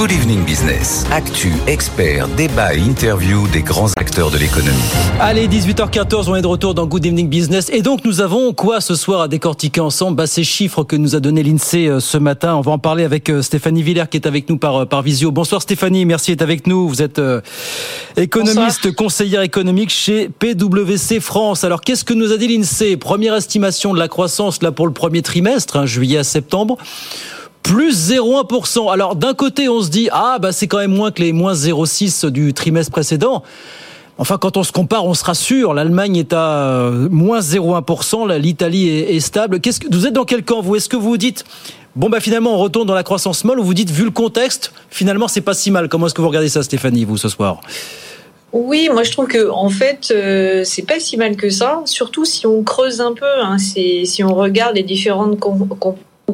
Good Evening Business. Actu, experts, débat et interview des grands acteurs de l'économie. Allez, 18h14, on est de retour dans Good Evening Business. Et donc, nous avons quoi ce soir à décortiquer ensemble? Bah, Ces chiffres que nous a donné l'INSEE euh, ce matin. On va en parler avec euh, Stéphanie Villers qui est avec nous par, euh, par visio. Bonsoir Stéphanie, merci d'être avec nous. Vous êtes économiste, conseillère économique chez PwC France. Alors, qu'est-ce que nous a dit l'INSEE Première estimation de la croissance là pour le premier trimestre, hein, juillet à septembre plus 0,1%. Alors d'un côté, on se dit ah bah c'est quand même moins que les moins 0,6 du trimestre précédent. Enfin, quand on se compare, on se rassure. L'Allemagne est à euh, moins 0,1%, l'Italie est, stable. Qu'est-ce que vous êtes dans quel camp vous? Est-ce que vous vous dites bon bah finalement on retourne dans la croissance molle ou vous dites vu le contexte, finalement c'est pas si mal? Comment est-ce que vous regardez ça, Stéphanie, vous ce soir? Oui, moi je trouve que en fait euh, c'est pas si mal que ça, surtout si on creuse un peu, hein, si on regarde les différentes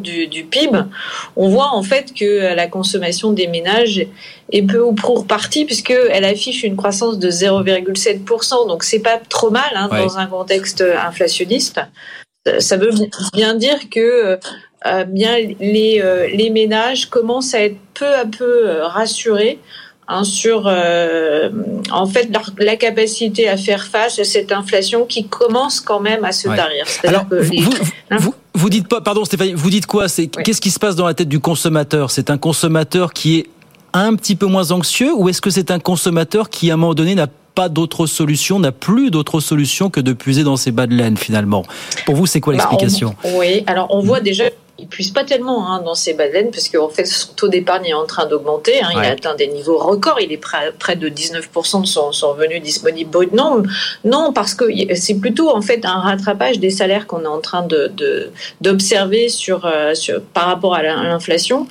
du, du, PIB, on voit en fait que la consommation des ménages est peu ou pour partie puisqu'elle affiche une croissance de 0,7%. Donc c'est pas trop mal hein, dans un contexte inflationniste. Ça veut bien dire que euh, bien les, euh, les ménages commencent à être peu à peu euh, rassurés Hein, sur euh, en fait la, capacité à faire face à cette inflation qui commence quand même à se tarir. Alors, vous, hein? vous, vous, dites pas, pardon Stéphanie, vous dites quoi? C'est qu'est-ce qui se passe dans la tête du consommateur? C'est un consommateur qui est un petit peu moins anxieux ou est-ce que c'est un consommateur qui à un moment donné n'a pas d'autre solution, n'a plus d'autre solution que de puiser dans ses bas de laine finalement? Pour vous, c'est quoi bah, l'explication? Oui, alors on voit déjà il puisse pas tellement hein, dans ses baleines parce qu'en fait son taux d'épargne est en train d'augmenter. Hein, Il a atteint des niveaux records. Il est près, près de 19% de son, son, revenu disponible brut. Non, non, parce que c'est plutôt en fait un rattrapage des salaires qu'on est en train de d'observer sur, euh, sur par rapport à l'inflation.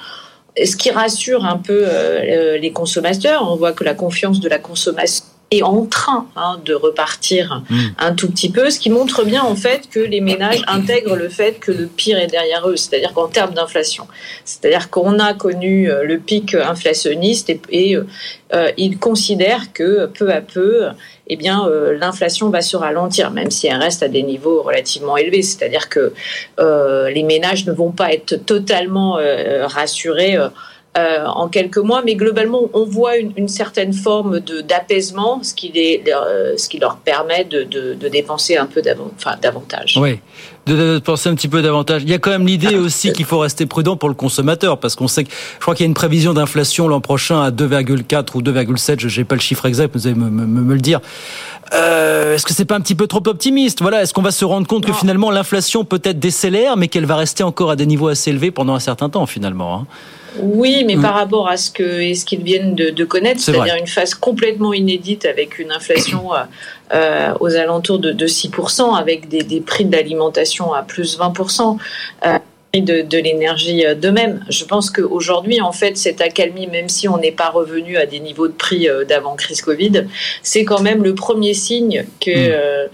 Ce qui rassure un peu euh, les consommateurs. On voit que la confiance de la consommation est en train hein, de repartir hmm. un tout petit peu, ce qui montre bien en fait que les ménages intègrent le fait que le pire est derrière eux, c'est-à-dire qu'en termes d'inflation, c'est-à-dire qu'on a connu euh, le pic inflationniste et, et euh, euh, ils considèrent que peu à peu, eh bien, euh, l'inflation va se ralentir, même si elle reste à des niveaux relativement élevés. C'est-à-dire que les ménages ne vont pas être totalement rassurés euh, en quelques mois, mais globalement, on voit une, une certaine forme d'apaisement, ce, qui les, euh, ce qui leur permet de, de, de dépenser un peu davantage. Oui, de, dépenser un petit peu davantage. Il y a quand même l'idée aussi qu'il faut rester prudent pour le consommateur, parce qu'on sait que je crois qu'il y a une prévision d'inflation l'an prochain à 2,4 ou 2,7, je n'ai pas le chiffre exact, vous allez me, me, me le dire. Euh, est-ce que c'est pas un petit peu trop optimiste? Voilà, est-ce qu'on va se rendre compte que finalement l'inflation peut-être décélère, mais qu'elle va rester encore à des niveaux assez élevés pendant un certain temps finalement hein? Oui, mais par rapport à ce que ce qu'ils viennent de, de connaître, c'est-à-dire une phase complètement inédite avec une inflation euh, euh aux alentours de, de 6%, avec des, des prix d'alimentation à plus 20%. Euh, de, de l'énergie euh, de même. Je pense qu'aujourd'hui, en fait, cette accalmie, même si on n'est pas revenu à des niveaux de prix euh, d'avant crise Covid, c'est quand même le premier signe que mmh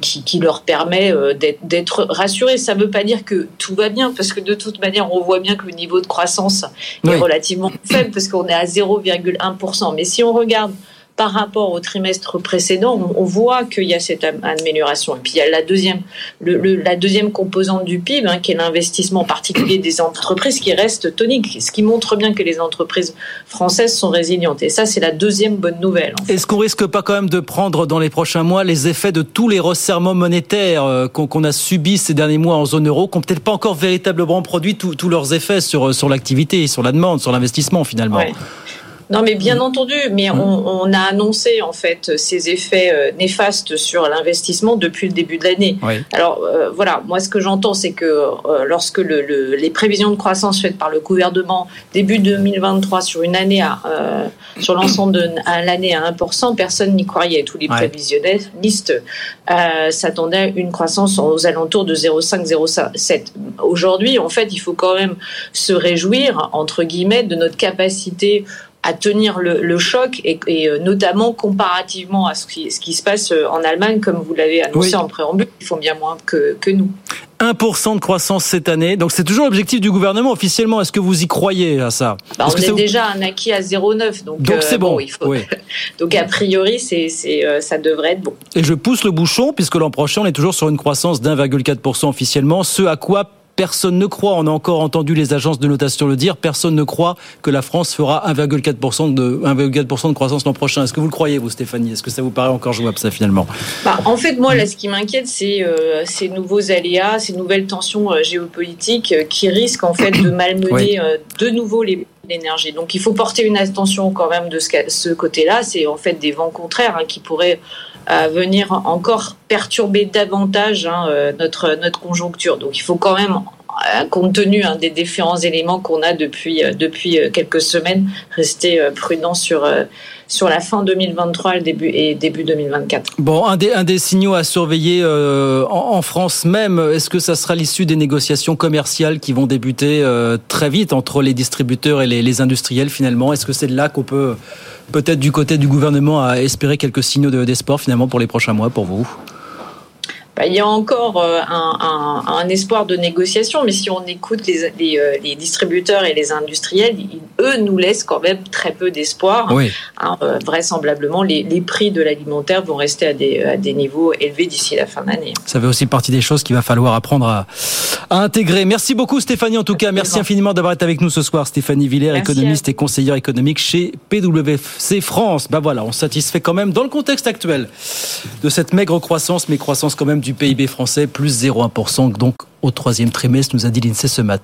qui, leur permet euh, d'être rassurés. Ça ne veut pas dire que tout va bien, parce que de toute manière, on voit bien que le niveau de croissance est relativement faible, parce qu'on est à 0,1%. Mais si on regarde par rapport au trimestre précédent, on, voit qu'il y a cette amélioration. Et puis il y a la deuxième, le, la deuxième composante du PIB, hein, qui est l'investissement particulier des entreprises, qui reste tonique, ce qui montre bien que les entreprises françaises sont résilientes. Et ça, c'est la deuxième bonne nouvelle. Est-ce qu'on risque pas quand même de prendre dans les prochains mois les effets de tous les resserrements monétaires euh, qu'on a subis ces derniers mois en zone euro, qui n'ont peut-être pas encore véritablement produit tous leurs effets sur, sur l'activité, sur la demande, sur l'investissement finalement? Non, mais bien mm. entendu, mais mm. on, a annoncé en fait ces effets euh, néfastes sur l'investissement depuis le début de l'année. Alors euh, voilà, moi ce que j'entends, c'est que euh, lorsque le, les prévisions de croissance faites par le gouvernement début 2023 sur une année à, sur l'ensemble de l'année à 1%, personne n'y croyait. Tous les prévisionnistes s'attendaient à une croissance aux alentours de 0,5-0,7. Aujourd'hui, en fait, il faut quand même se réjouir entre guillemets de notre capacité à tenir le, le choc et, et, euh, notamment comparativement à ce qui, ce qui, se passe euh, en Allemagne, comme vous l'avez annoncé en préambule, ils font bien moins que, que nous. 1% de croissance cette année. Donc c'est toujours l'objectif du gouvernement officiellement. Est-ce que vous y croyez à ça? Bah, On est, déjà un acquis à 0,9. Donc donc c'est euh, bon. il faut... donc a priori, c'est, c'est, ça devrait être bon. Et je pousse le bouchon puisque l'an prochain on est toujours sur une croissance d'1,4% officiellement. Ce à quoi personne ne croit, on a encore entendu les agences de notation le dire, personne ne croit que la France fera 1,4% de, 1,4% de croissance l'an prochain. Est-ce que vous le croyez, vous, Stéphanie? Est-ce que ça vous paraît encore jouable, ça, finalement? Bah, En fait, moi, là, ce qui m'inquiète, c'est euh, ces nouveaux aléas, ces nouvelles tensions euh, géopolitiques euh, qui risquent, en fait, de malmener de nouveau les l'énergie. Donc il faut porter une attention quand même de ce, ce côté-là. C'est en fait des vents contraires hein, qui pourraient venir encore perturber davantage hein, notre, notre conjoncture. Donc il faut quand même euh, compte tenu hein, des différents éléments qu'on a depuis, euh, depuis euh, quelques semaines, rester prudent sur, sur la fin 2023 et début, et début 2024. Bon, un des, un des signaux à surveiller en, France même, est-ce que ça sera l'issue des négociations commerciales qui vont débuter très vite entre les distributeurs et les, industriels finalement? Est-ce que c'est là qu'on peut peut-être du côté du gouvernement espérer quelques signaux d'espoir finalement pour les prochains mois pour vous? Bah, il y a encore euh, un, espoir de négociation, mais si on écoute les, euh, les, distributeurs et les industriels, eux nous laissent quand même très peu d'espoir. Hein, euh, vraisemblablement, les, prix de l'alimentaire vont rester à des, à des niveaux élevés d'ici la fin d'année. Ça fait aussi partie des choses qu'il va falloir apprendre à, à, intégrer. Merci beaucoup Stéphanie, en tout cas. Merci infiniment d'avoir été avec nous ce soir. Stéphanie Villers, économiste et conseillère économique chez PwC France. Bah voilà, on satisfait quand même dans le contexte actuel de cette maigre croissance, mais croissance quand même du PIB français, plus 0,1%, donc au troisième trimestre, nous a dit l'INSEE ce matin.